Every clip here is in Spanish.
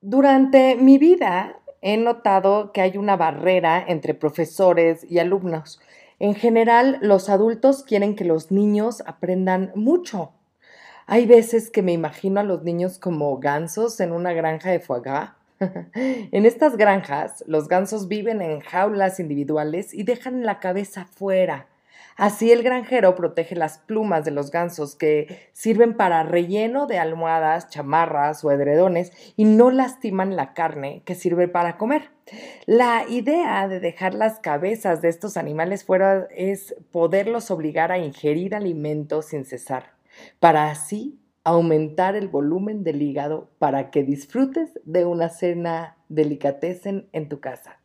Durante mi vida he notado que hay una barrera entre profesores y alumnos. En general, los adultos quieren que los niños aprendan mucho. Hay veces que me imagino a los niños como gansos en una granja de foie gras. en estas granjas, los gansos viven en jaulas individuales y dejan la cabeza fuera. Así el granjero protege las plumas de los gansos que sirven para relleno de almohadas, chamarras o edredones y no lastiman la carne que sirve para comer. La idea de dejar las cabezas de estos animales fuera es poderlos obligar a ingerir alimentos sin cesar, para así aumentar el volumen del hígado para que disfrutes de una cena delicatessen en tu casa.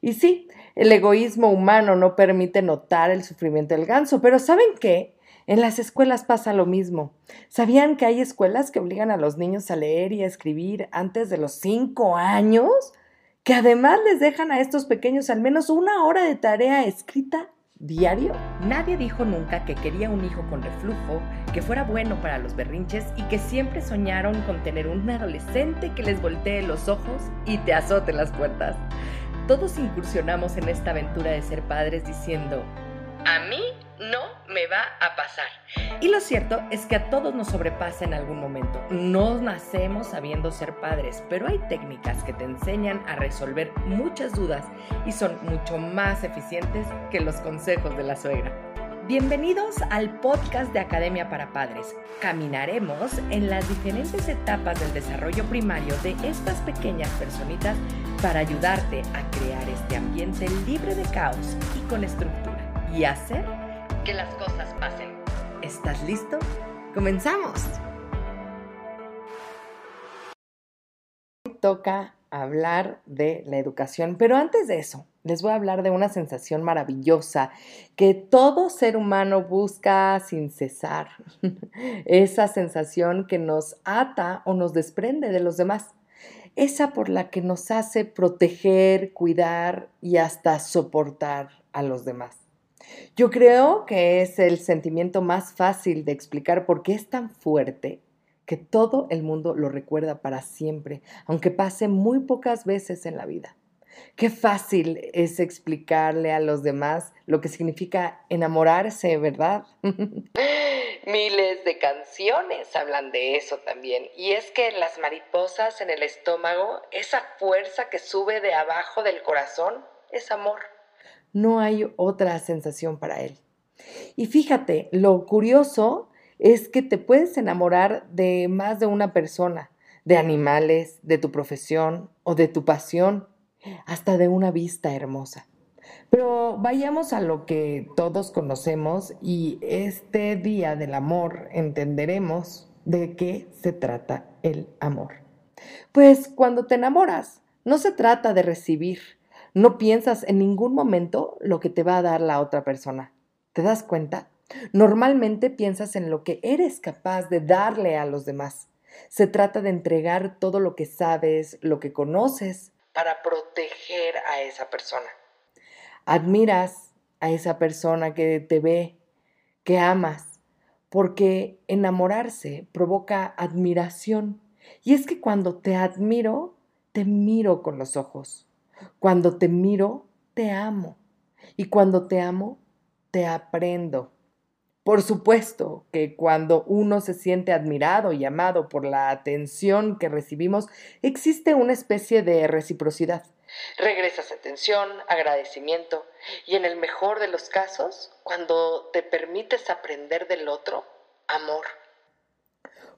Y sí, el egoísmo humano no permite notar el sufrimiento del ganso, pero ¿saben qué? En las escuelas pasa lo mismo. ¿Sabían que hay escuelas que obligan a los niños a leer y a escribir antes de los cinco años? Que además les dejan a estos pequeños al menos una hora de tarea escrita diario. Nadie dijo nunca que quería un hijo con reflujo, que fuera bueno para los berrinches y que siempre soñaron con tener un adolescente que les voltee los ojos y te azote las puertas todos incursionamos en esta aventura de ser padres diciendo, a mí no me va a pasar. Y lo cierto es que a todos nos sobrepasa en algún momento. No nacemos sabiendo ser padres, pero hay técnicas que te enseñan a resolver muchas dudas y son mucho más eficientes que los consejos de la suegra. Bienvenidos al podcast de Academia para Padres. Caminaremos en las diferentes etapas del desarrollo primario de estas pequeñas personitas para ayudarte a crear este ambiente libre de caos y con estructura y hacer que las cosas pasen. ¿Estás listo? ¡Comenzamos! Toca hablar de la educación, pero antes de eso, les voy a hablar de una sensación maravillosa que todo ser humano busca sin cesar. Esa sensación que nos ata o nos desprende de los demás. Esa por la que nos hace proteger, cuidar y hasta soportar a los demás. Yo creo que es el sentimiento más fácil de explicar por qué es tan fuerte que todo el mundo lo recuerda para siempre, aunque pase muy pocas veces en la vida. Qué fácil es explicarle a los demás lo que significa enamorarse, ¿verdad? Miles de canciones hablan de eso también. Y es que las mariposas en el estómago, esa fuerza que sube de abajo del corazón, es amor. No hay otra sensación para él. Y fíjate, lo curioso es que te puedes enamorar de más de una persona, de animales, de tu profesión o de tu pasión hasta de una vista hermosa. Pero vayamos a lo que todos conocemos y este día del amor entenderemos de qué se trata el amor. Pues cuando te enamoras, no se trata de recibir, no piensas en ningún momento lo que te va a dar la otra persona. ¿Te das cuenta? Normalmente piensas en lo que eres capaz de darle a los demás. Se trata de entregar todo lo que sabes, lo que conoces, para proteger a esa persona. Admiras a esa persona que te ve, que amas, porque enamorarse provoca admiración. Y es que cuando te admiro, te miro con los ojos. Cuando te miro, te amo. Y cuando te amo, te aprendo. Por supuesto que cuando uno se siente admirado y amado por la atención que recibimos, existe una especie de reciprocidad. Regresas atención, agradecimiento y en el mejor de los casos, cuando te permites aprender del otro, amor.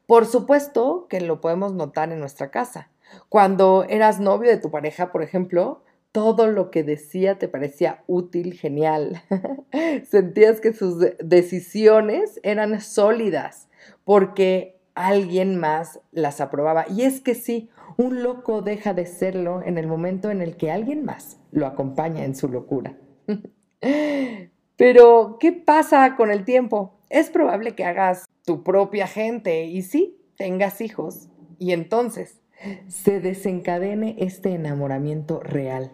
Por supuesto que lo podemos notar en nuestra casa. Cuando eras novio de tu pareja, por ejemplo, todo lo que decía te parecía útil, genial. Sentías que sus decisiones eran sólidas porque alguien más las aprobaba. Y es que sí, un loco deja de serlo en el momento en el que alguien más lo acompaña en su locura. Pero, ¿qué pasa con el tiempo? Es probable que hagas tu propia gente y sí, tengas hijos. Y entonces se desencadene este enamoramiento real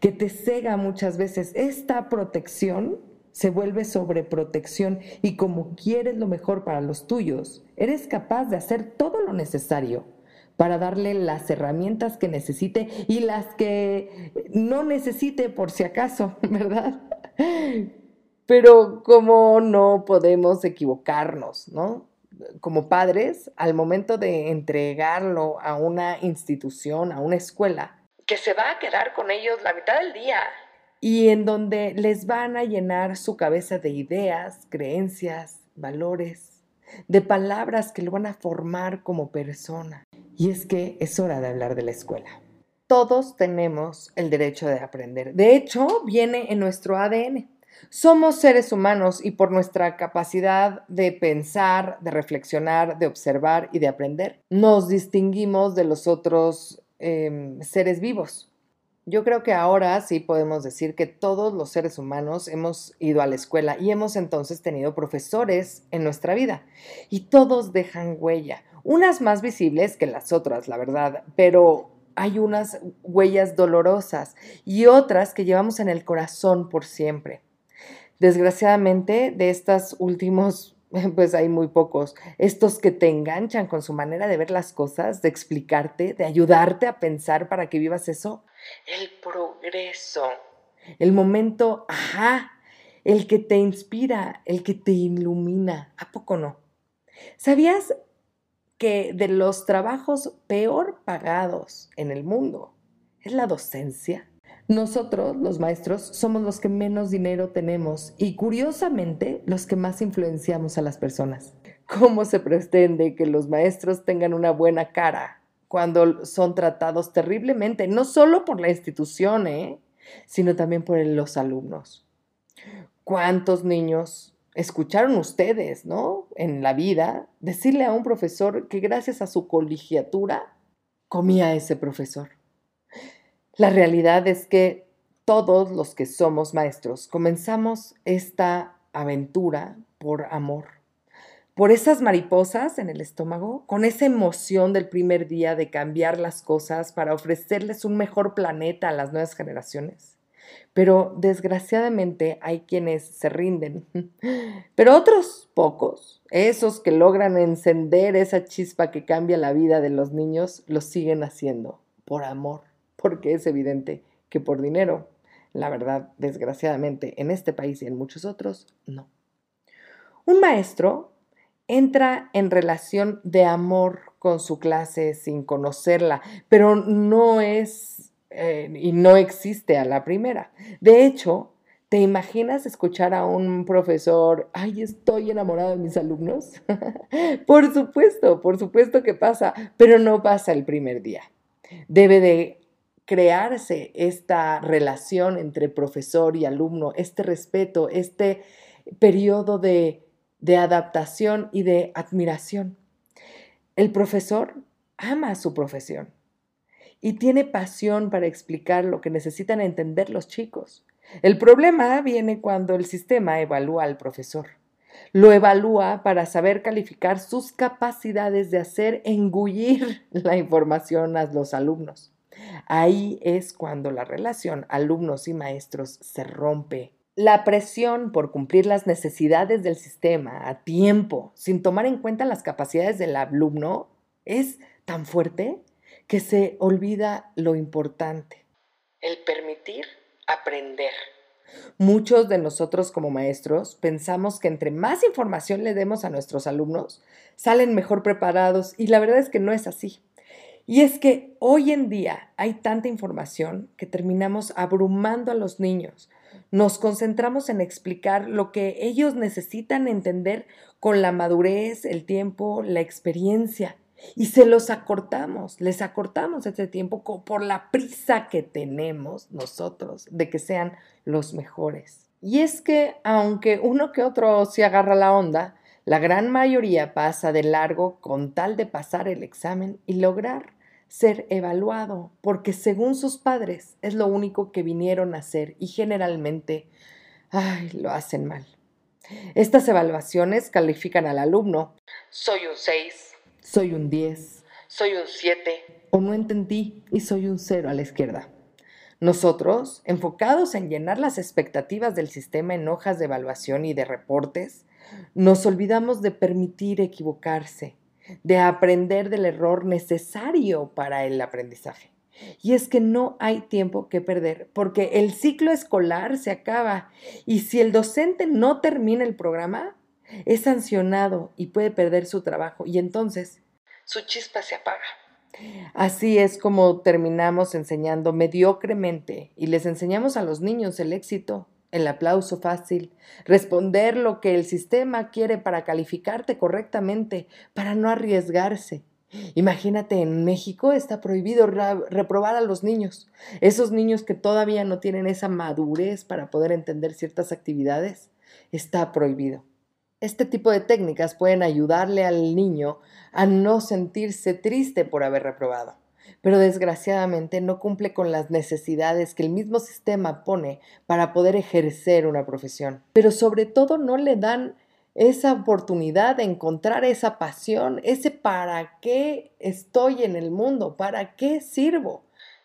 que te cega muchas veces. Esta protección se vuelve sobreprotección y como quieres lo mejor para los tuyos, eres capaz de hacer todo lo necesario para darle las herramientas que necesite y las que no necesite por si acaso, ¿verdad? Pero como no podemos equivocarnos, ¿no? Como padres, al momento de entregarlo a una institución, a una escuela, que se va a quedar con ellos la mitad del día. Y en donde les van a llenar su cabeza de ideas, creencias, valores, de palabras que lo van a formar como persona. Y es que es hora de hablar de la escuela. Todos tenemos el derecho de aprender. De hecho, viene en nuestro ADN. Somos seres humanos y por nuestra capacidad de pensar, de reflexionar, de observar y de aprender, nos distinguimos de los otros em, seres vivos. Yo creo que ahora sí podemos decir que todos los seres humanos hemos ido a la escuela y hemos entonces tenido profesores en nuestra vida y todos dejan huella, unas más visibles que las otras, la verdad, pero hay unas huellas dolorosas y otras que llevamos en el corazón por siempre. Desgraciadamente, de estos últimos, pues hay muy pocos, estos que te enganchan con su manera de ver las cosas, de explicarte, de ayudarte a pensar para que vivas eso. El progreso. El momento, ajá, el que te inspira, el que te ilumina. ¿A poco no? ¿Sabías que de los trabajos peor pagados en el mundo es la docencia? Nosotros, los maestros, somos los que menos dinero tenemos y curiosamente los que más influenciamos a las personas. ¿Cómo se pretende que los maestros tengan una buena cara cuando son tratados terriblemente, no solo por la institución, ¿eh? sino también por los alumnos? ¿Cuántos niños escucharon ustedes, ¿no? En la vida, decirle a un profesor que gracias a su colegiatura comía ese profesor. La realidad es que todos los que somos maestros comenzamos esta aventura por amor, por esas mariposas en el estómago, con esa emoción del primer día de cambiar las cosas para ofrecerles un mejor planeta a las nuevas generaciones. Pero desgraciadamente hay quienes se rinden, pero otros pocos, esos que logran encender esa chispa que cambia la vida de los niños, lo siguen haciendo por amor porque es evidente que por dinero, la verdad, desgraciadamente, en este país y en muchos otros, no. Un maestro entra en relación de amor con su clase sin conocerla, pero no es eh, y no existe a la primera. De hecho, ¿te imaginas escuchar a un profesor, ay, estoy enamorado de mis alumnos? por supuesto, por supuesto que pasa, pero no pasa el primer día. Debe de crearse esta relación entre profesor y alumno, este respeto, este periodo de, de adaptación y de admiración. El profesor ama su profesión y tiene pasión para explicar lo que necesitan entender los chicos. El problema viene cuando el sistema evalúa al profesor. Lo evalúa para saber calificar sus capacidades de hacer engullir la información a los alumnos. Ahí es cuando la relación alumnos y maestros se rompe. La presión por cumplir las necesidades del sistema a tiempo, sin tomar en cuenta las capacidades del alumno, es tan fuerte que se olvida lo importante. El permitir aprender. Muchos de nosotros como maestros pensamos que entre más información le demos a nuestros alumnos, salen mejor preparados y la verdad es que no es así. Y es que hoy en día hay tanta información que terminamos abrumando a los niños. Nos concentramos en explicar lo que ellos necesitan entender con la madurez, el tiempo, la experiencia. Y se los acortamos, les acortamos ese tiempo por la prisa que tenemos nosotros de que sean los mejores. Y es que aunque uno que otro se agarra la onda, la gran mayoría pasa de largo con tal de pasar el examen y lograr ser evaluado, porque según sus padres es lo único que vinieron a hacer y generalmente, ay, lo hacen mal. Estas evaluaciones califican al alumno. Soy un 6. Soy un 10. Soy un 7. O no entendí y soy un 0 a la izquierda. Nosotros, enfocados en llenar las expectativas del sistema en hojas de evaluación y de reportes, nos olvidamos de permitir equivocarse de aprender del error necesario para el aprendizaje. Y es que no hay tiempo que perder porque el ciclo escolar se acaba y si el docente no termina el programa, es sancionado y puede perder su trabajo y entonces su chispa se apaga. Así es como terminamos enseñando mediocremente y les enseñamos a los niños el éxito, el aplauso fácil, responder lo que el sistema quiere para calificarte correctamente, para no arriesgarse. Imagínate, en México está prohibido reprobar a los niños, esos niños que todavía no tienen esa madurez para poder entender ciertas actividades, está prohibido. Este tipo de técnicas pueden ayudarle al niño a no sentirse triste por haber reprobado, pero desgraciadamente no cumple con las necesidades que el mismo sistema pone para poder ejercer una profesión. Pero sobre todo no le dan esa oportunidad de encontrar esa pasión, ese para qué estoy en el mundo, para qué sirvo.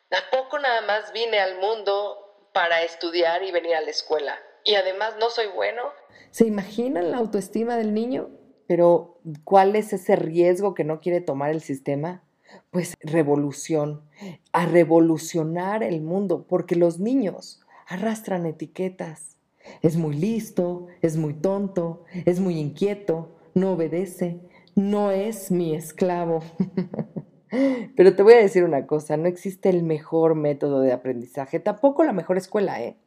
Tampoco nada más vine al mundo para estudiar y venir a la escuela. Y además no soy bueno. ¿Se imaginan la autoestima del niño? Pero, ¿cuál es ese riesgo que no quiere tomar el sistema? Pues revolución, a revolucionar el mundo, porque los niños arrastran etiquetas. Es muy listo, es muy tonto, es muy inquieto, no obedece, no es mi esclavo. Pero te voy a decir una cosa, no existe el mejor método de aprendizaje, tampoco la mejor escuela, ¿eh?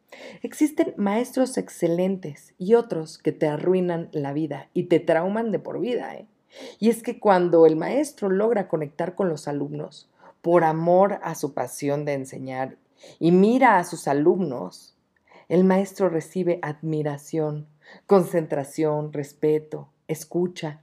Existen maestros excelentes y otros que te arruinan la vida y te trauman de por vida, ¿eh? Y es que cuando el maestro logra conectar con los alumnos por amor a su pasión de enseñar y mira a sus alumnos, el maestro recibe admiración, concentración, respeto, escucha.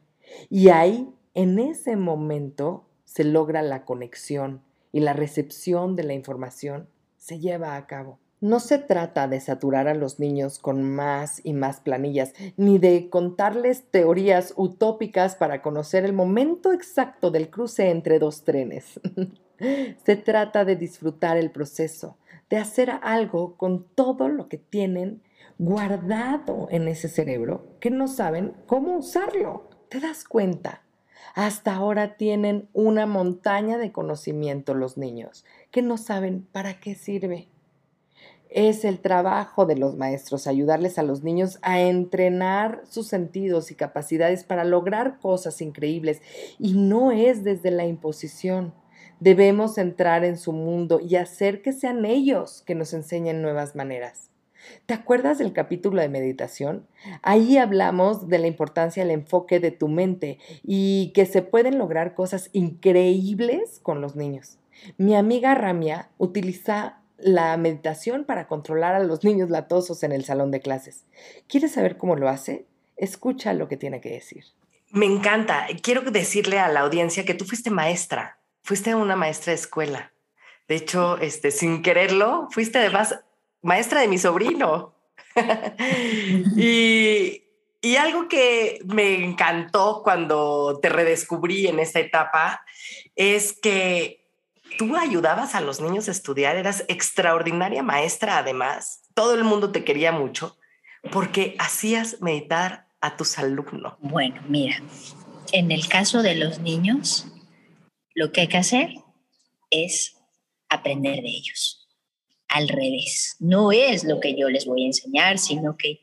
Y ahí, en ese momento, se logra la conexión y la recepción de la información se lleva a cabo. No se trata de saturar a los niños con más y más planillas, ni de contarles teorías utópicas para conocer el momento exacto del cruce entre dos trenes. se trata de disfrutar el proceso, de hacer algo con todo lo que tienen guardado en ese cerebro que no saben cómo usarlo. ¿Te das cuenta? Hasta ahora tienen una montaña de conocimiento los niños que no saben para qué sirve. Es el trabajo de los maestros ayudarles a los niños a entrenar sus sentidos y capacidades para lograr cosas increíbles y no es desde la imposición. Debemos entrar en su mundo y hacer que sean ellos que nos enseñen nuevas maneras. ¿Te acuerdas del capítulo de meditación? Ahí hablamos de la importancia del enfoque de tu mente y que se pueden lograr cosas increíbles con los niños. Mi amiga Ramia utiliza la meditación para controlar a los niños latosos en el salón de clases. ¿Quieres saber cómo lo hace? Escucha lo que tiene que decir. Me encanta. Quiero decirle a la audiencia que tú fuiste maestra, fuiste una maestra de escuela. De hecho, este, sin quererlo, fuiste además maestra de mi sobrino. y, y algo que me encantó cuando te redescubrí en esta etapa es que tú ayudabas a los niños a estudiar, eras extraordinaria maestra además, todo el mundo te quería mucho porque hacías meditar a tus alumnos. Bueno, mira, en el caso de los niños, lo que hay que hacer es aprender de ellos. Al revés, no es lo que yo les voy a enseñar, sino que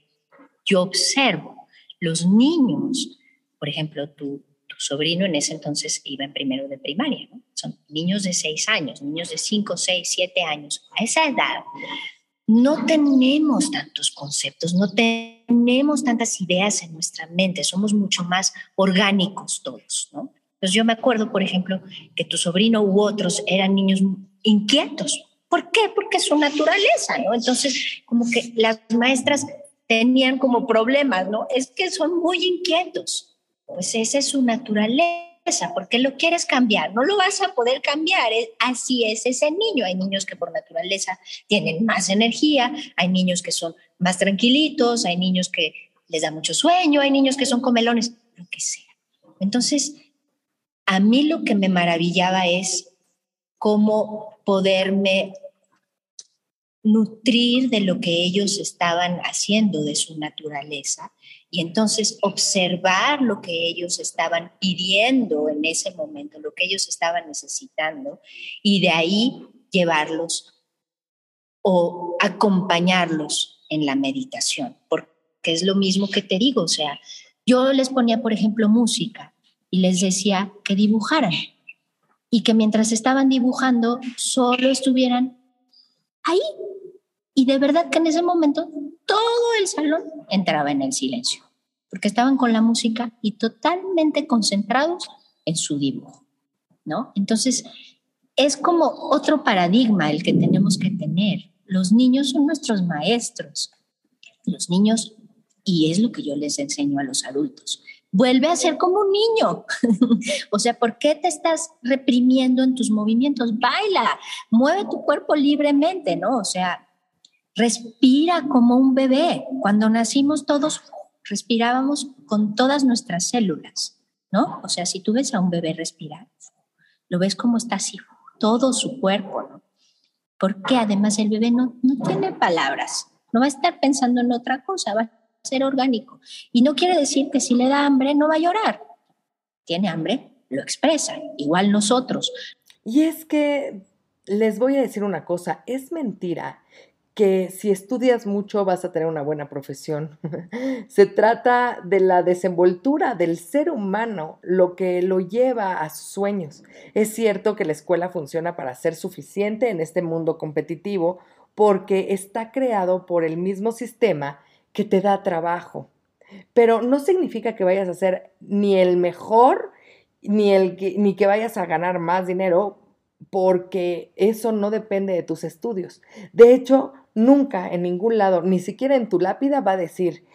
yo observo. Los niños, por ejemplo, tú sobrino en ese entonces iba en primero de primaria, Son niños de seis años, niños de cinco, seis, siete años. A esa edad no tenemos tantos conceptos, no tenemos tantas ideas en nuestra mente, somos mucho más orgánicos todos, ¿no? Entonces yo me acuerdo, por ejemplo, que tu sobrino u otros eran niños inquietos. ¿Por qué? Porque es su naturaleza, ¿no? Entonces, como que las maestras tenían como problemas, ¿no? Es que son muy inquietos pues esa es su naturaleza. ¿Por qué lo quieres cambiar? No lo vas a poder cambiar. Así es ese niño. Hay niños que por naturaleza tienen más energía, hay niños que son más tranquilitos, hay niños que les da mucho sueño, hay niños que son comelones, lo que sea. Entonces, a mí lo que me maravillaba es cómo poderme nutrir de lo que ellos estaban haciendo de su naturaleza y entonces observar lo que ellos estaban pidiendo en ese momento, lo que ellos estaban necesitando y de ahí llevarlos o acompañarlos en la meditación, porque es lo mismo que te digo, o sea, yo les ponía, por ejemplo, música y les decía que dibujaran y que mientras estaban dibujando solo estuvieran ahí. Y de verdad que en ese momento todo el salón entraba en el silencio, porque estaban con la música y totalmente concentrados en su dibujo, ¿no? Entonces, es como otro paradigma el que tenemos que tener. Los niños son nuestros maestros. Los niños, y es lo que yo les enseño a los adultos, vuelve a ser como un niño. o sea, ¿por qué te estás reprimiendo en tus movimientos? Baila, mueve tu cuerpo libremente, ¿no? O sea, respira como un bebé. Cuando nacimos todos respirábamos con todas nuestras células, ¿no? O sea, si tú ves a un bebé respirar, lo ves como está así, todo su cuerpo, ¿no? Porque además el bebé no, no tiene palabras, no va a estar pensando en otra cosa, va ser orgánico. Y no quiere decir que si le da hambre no va a llorar. Tiene hambre, lo expresa, igual nosotros. Y es que les voy a decir una cosa, es mentira que si estudias mucho vas a tener una buena profesión. Se trata de la desenvoltura del ser humano, lo que lo lleva a sus sueños. Es cierto que la escuela funciona para ser suficiente en este mundo competitivo porque está creado por el mismo sistema que te da trabajo. Pero no significa que vayas a ser ni el mejor, ni, el ni que vayas a ganar más dinero, porque eso no depende de tus estudios. De hecho, nunca en ningún lado, ni siquiera en tu lápida, va a decir,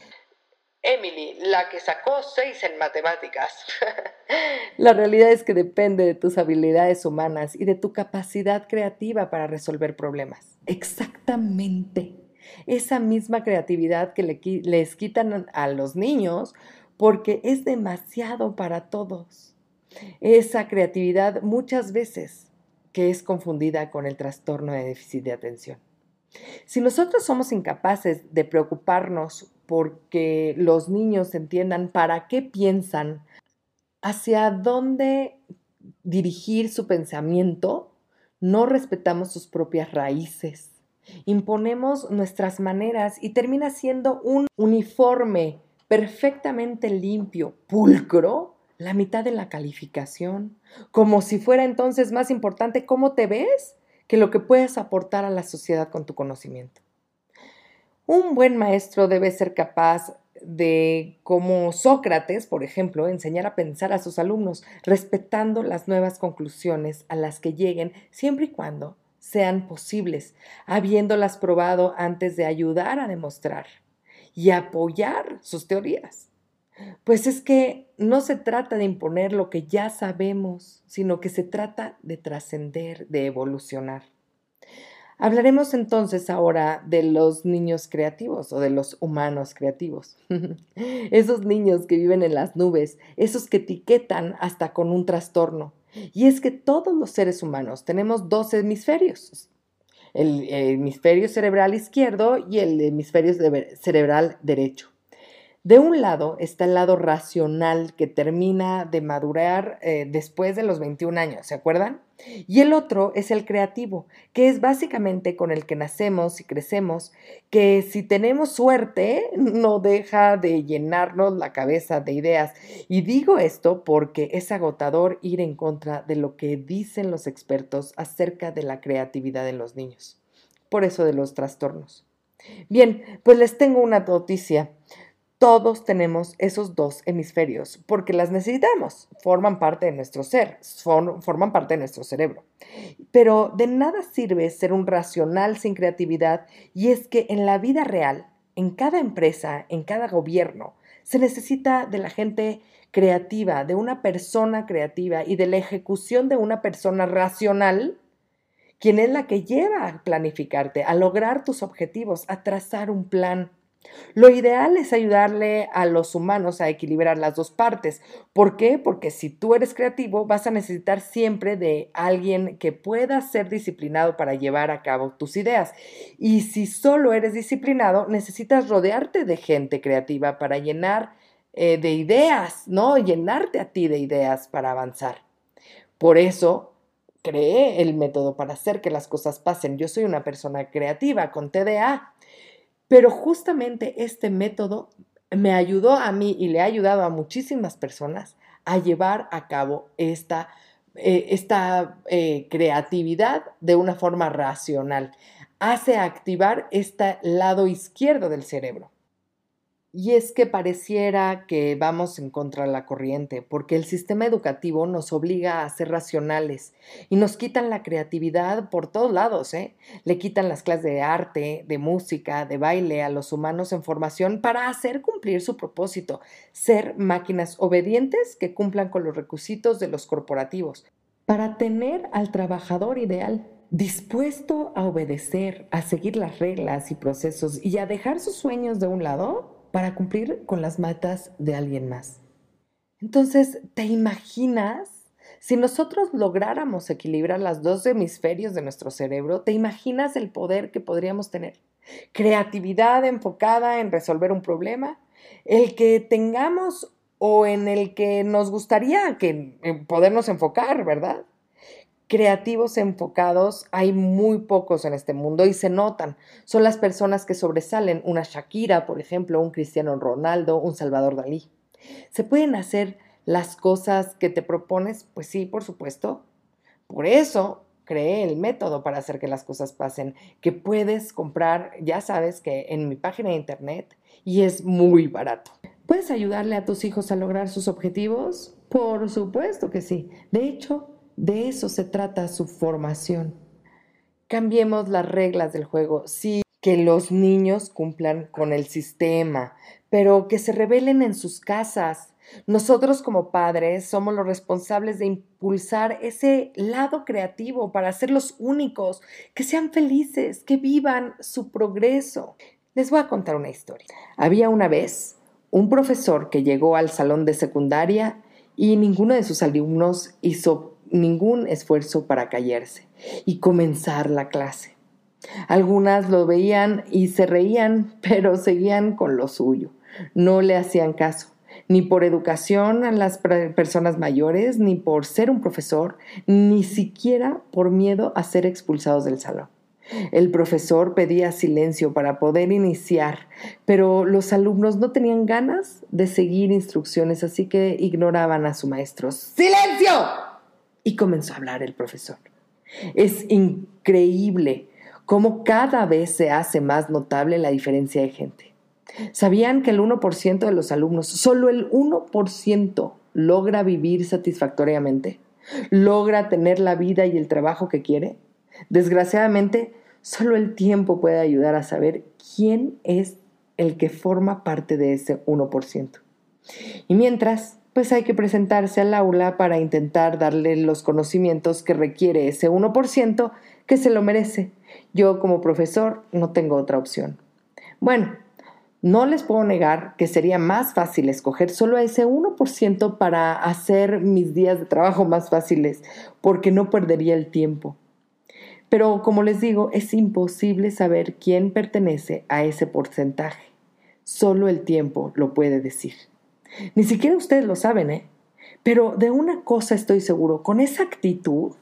Emily, la que sacó seis en matemáticas. la realidad es que depende de tus habilidades humanas y de tu capacidad creativa para resolver problemas. Exactamente esa misma creatividad que les quitan a los niños porque es demasiado para todos. Esa creatividad muchas veces que es confundida con el trastorno de déficit de atención. Si nosotros somos incapaces de preocuparnos porque los niños entiendan para qué piensan, hacia dónde dirigir su pensamiento, no respetamos sus propias raíces. Imponemos nuestras maneras y termina siendo un uniforme perfectamente limpio, pulcro, la mitad de la calificación, como si fuera entonces más importante cómo te ves que lo que puedes aportar a la sociedad con tu conocimiento. Un buen maestro debe ser capaz de, como Sócrates, por ejemplo, enseñar a pensar a sus alumnos, respetando las nuevas conclusiones a las que lleguen, siempre y cuando sean posibles, habiéndolas probado antes de ayudar a demostrar y apoyar sus teorías. Pues es que no se trata de imponer lo que ya sabemos, sino que se trata de trascender, de evolucionar. Hablaremos entonces ahora de los niños creativos o de los humanos creativos. esos niños que viven en las nubes, esos que etiquetan hasta con un trastorno, y es que todos los seres humanos tenemos dos hemisferios, el hemisferio cerebral izquierdo y el hemisferio cerebral derecho. De un lado está el lado racional que termina de madurar eh, después de los 21 años, ¿se acuerdan? Y el otro es el creativo, que es básicamente con el que nacemos y crecemos, que si tenemos suerte no deja de llenarnos la cabeza de ideas. Y digo esto porque es agotador ir en contra de lo que dicen los expertos acerca de la creatividad de los niños. Por eso de los trastornos. Bien, pues les tengo una noticia. Todos tenemos esos dos hemisferios porque las necesitamos, forman parte de nuestro ser, forman parte de nuestro cerebro. Pero de nada sirve ser un racional sin creatividad y es que en la vida real, en cada empresa, en cada gobierno, se necesita de la gente creativa, de una persona creativa y de la ejecución de una persona racional, quien es la que lleva a planificarte, a lograr tus objetivos, a trazar un plan Lo ideal es ayudarle a los humanos a equilibrar las dos partes. ¿Por qué? Porque si tú eres creativo, vas a necesitar siempre de alguien que pueda ser disciplinado para llevar a cabo tus ideas. Y si solo eres disciplinado, necesitas rodearte de gente creativa para llenar eh, de ideas, ¿no? Llenarte a ti de ideas para avanzar. Por eso, creé el método para hacer que las cosas pasen. Yo soy una persona creativa con TDA pero justamente este método me ayudó a mí y le ha ayudado a muchísimas personas a llevar a cabo esta, eh, esta eh, creatividad de una forma racional. Hace activar este lado izquierdo del cerebro. Y es que pareciera que vamos en contra de la corriente, porque el sistema educativo nos obliga a ser racionales y nos quitan la creatividad por todos lados, ¿eh? Le quitan las clases de arte, de música, de baile a los humanos en formación para hacer cumplir su propósito, ser máquinas obedientes que cumplan con los requisitos de los corporativos, para tener al trabajador ideal dispuesto a obedecer, a seguir las reglas y procesos y a dejar sus sueños de un lado para cumplir con las metas de alguien más. Entonces, ¿te imaginas? Si nosotros lográramos equilibrar las dos hemisferios de nuestro cerebro, ¿te imaginas el poder que podríamos tener? Creatividad enfocada en resolver un problema, el que tengamos o en el que nos gustaría que eh, podernos enfocar, ¿verdad? Creativos enfocados hay muy pocos en este mundo y se notan. Son las personas que sobresalen, una Shakira, por ejemplo, un Cristiano Ronaldo, un Salvador Dalí. ¿Se pueden hacer las cosas que te propones? Pues sí, por supuesto. Por eso creé el método para hacer que las cosas pasen, que puedes comprar, ya sabes que en mi página de internet y es muy barato. ¿Puedes ayudarle a tus hijos a lograr sus objetivos? Por supuesto que sí. De hecho, de eso se trata su formación. Cambiemos las reglas del juego. Sí, que los niños cumplan con el sistema, pero que se rebelen en sus casas. Nosotros como padres somos los responsables de impulsar ese lado creativo para hacerlos únicos, que sean felices, que vivan su progreso. Les voy a contar una historia. Había una vez un profesor que llegó al salón de secundaria y ninguno de sus alumnos hizo ningún esfuerzo para callarse y comenzar la clase. Algunas lo veían y se reían, pero seguían con lo suyo. No le hacían caso, ni por educación a las personas mayores, ni por ser un profesor, ni siquiera por miedo a ser expulsados del salón. El profesor pedía silencio para poder iniciar, pero los alumnos no tenían ganas de seguir instrucciones, así que ignoraban a su maestro. ¡Silencio! Y comenzó a hablar el profesor. Es increíble cómo cada vez se hace más notable la diferencia de gente. ¿Sabían que el 1% de los alumnos, solo el 1% logra vivir satisfactoriamente? ¿Logra tener la vida y el trabajo que quiere? Desgraciadamente, solo el tiempo puede ayudar a saber quién es el que forma parte de ese 1%. Y mientras, pues hay que presentarse al aula para intentar darle los conocimientos que requiere ese 1% que se lo merece. Yo como profesor no tengo otra opción. Bueno, no les puedo negar que sería más fácil escoger solo ese 1% para hacer mis días de trabajo más fáciles, porque no perdería el tiempo. Pero como les digo, es imposible saber quién pertenece a ese porcentaje. Solo el tiempo lo puede decir. Ni siquiera ustedes lo saben, ¿eh? Pero de una cosa estoy seguro, con esa actitud,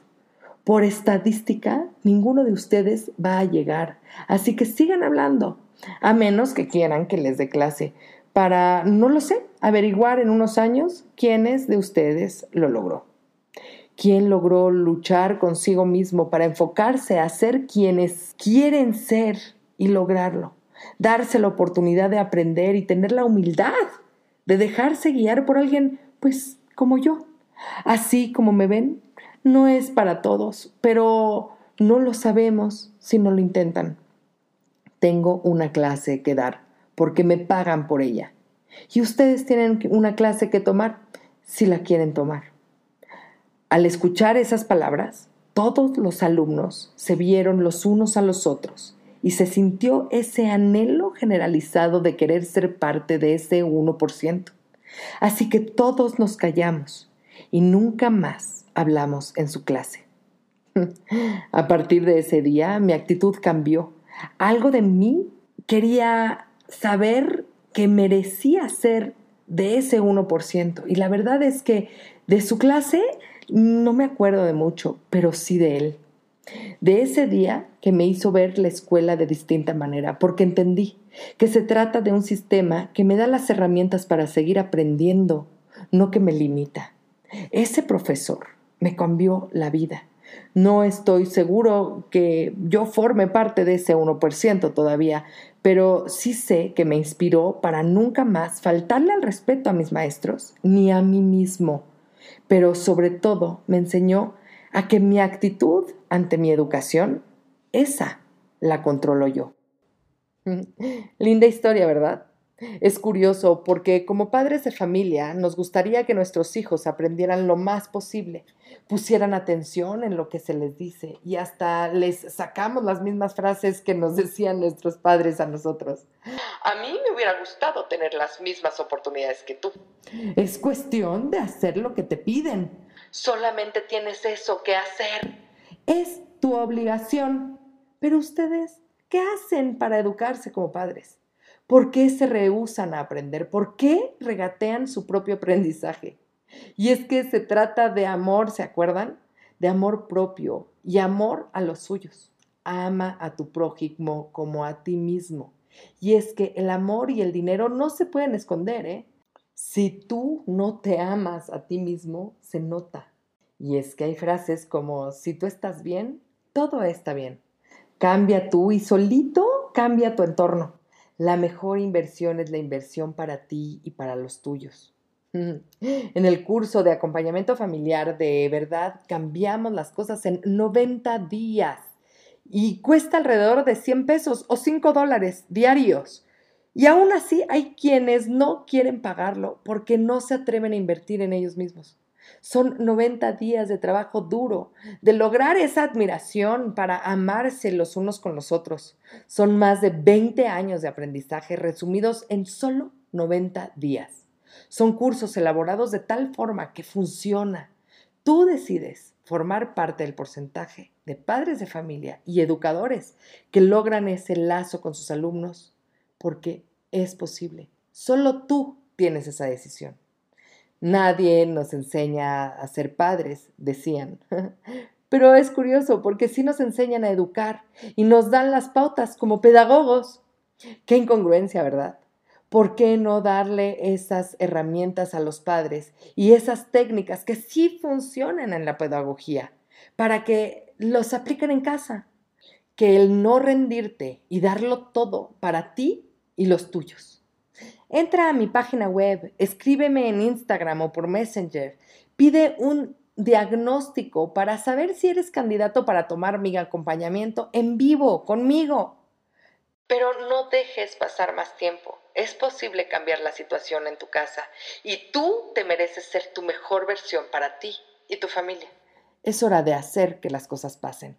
por estadística, ninguno de ustedes va a llegar. Así que sigan hablando, a menos que quieran que les dé clase, para, no lo sé, averiguar en unos años quiénes de ustedes lo logró. ¿Quién logró luchar consigo mismo para enfocarse a ser quienes quieren ser y lograrlo? Darse la oportunidad de aprender y tener la humildad de dejarse guiar por alguien, pues, como yo. Así como me ven, no es para todos, pero no lo sabemos si no lo intentan. Tengo una clase que dar porque me pagan por ella. Y ustedes tienen una clase que tomar si la quieren tomar. Al escuchar esas palabras, todos los alumnos se vieron los unos a los otros y se sintió ese anhelo generalizado de querer ser parte de ese 1%. Así que todos nos callamos y nunca más hablamos en su clase. A partir de ese día mi actitud cambió. Algo de mí quería saber que merecía ser de ese 1%. Y la verdad es que de su clase no me acuerdo de mucho, pero sí de él. De ese día que me hizo ver la escuela de distinta manera, porque entendí que se trata de un sistema que me da las herramientas para seguir aprendiendo, no que me limita. Ese profesor me cambió la vida. No estoy seguro que yo forme parte de ese 1% todavía, pero sí sé que me inspiró para nunca más faltarle al respeto a mis maestros ni a mí mismo. Pero sobre todo me enseñó a que mi actitud ante mi educación, esa la controlo yo. Linda historia, ¿verdad? Es curioso porque como padres de familia nos gustaría que nuestros hijos aprendieran lo más posible, pusieran atención en lo que se les dice y hasta les sacamos las mismas frases que nos decían nuestros padres a nosotros. A mí me hubiera gustado tener las mismas oportunidades que tú. Es cuestión de hacer lo que te piden. Solamente tienes eso que hacer. Es tu obligación. Pero ustedes, ¿qué hacen para educarse como padres? ¿Por qué se rehusan a aprender? ¿Por qué regatean su propio aprendizaje? Y es que se trata de amor, ¿se acuerdan? De amor propio y amor a los suyos. Ama a tu prójimo como a ti mismo. Y es que el amor y el dinero no se pueden esconder, ¿eh? Si tú no te amas a ti mismo, se nota. Y es que hay frases como, si tú estás bien, todo está bien. Cambia tú y solito cambia tu entorno. La mejor inversión es la inversión para ti y para los tuyos. En el curso de acompañamiento familiar de verdad cambiamos las cosas en 90 días y cuesta alrededor de 100 pesos o 5 dólares diarios. Y aún así hay quienes no quieren pagarlo porque no se atreven a invertir en ellos mismos. Son 90 días de trabajo duro, de lograr esa admiración para amarse los unos con los otros. Son más de 20 años de aprendizaje resumidos en solo 90 días. Son cursos elaborados de tal forma que funciona. Tú decides formar parte del porcentaje de padres de familia y educadores que logran ese lazo con sus alumnos, porque es posible. Solo tú tienes esa decisión. Nadie nos enseña a ser padres, decían. Pero es curioso porque sí nos enseñan a educar y nos dan las pautas como pedagogos. Qué incongruencia, ¿verdad? ¿Por qué no darle esas herramientas a los padres y esas técnicas que sí funcionan en la pedagogía para que los apliquen en casa? Que el no rendirte y darlo todo para ti y los tuyos. Entra a mi página web, escríbeme en Instagram o por Messenger, pide un diagnóstico para saber si eres candidato para tomar mi acompañamiento en vivo conmigo. Pero no dejes pasar más tiempo. Es posible cambiar la situación en tu casa y tú te mereces ser tu mejor versión para ti y tu familia. Es hora de hacer que las cosas pasen.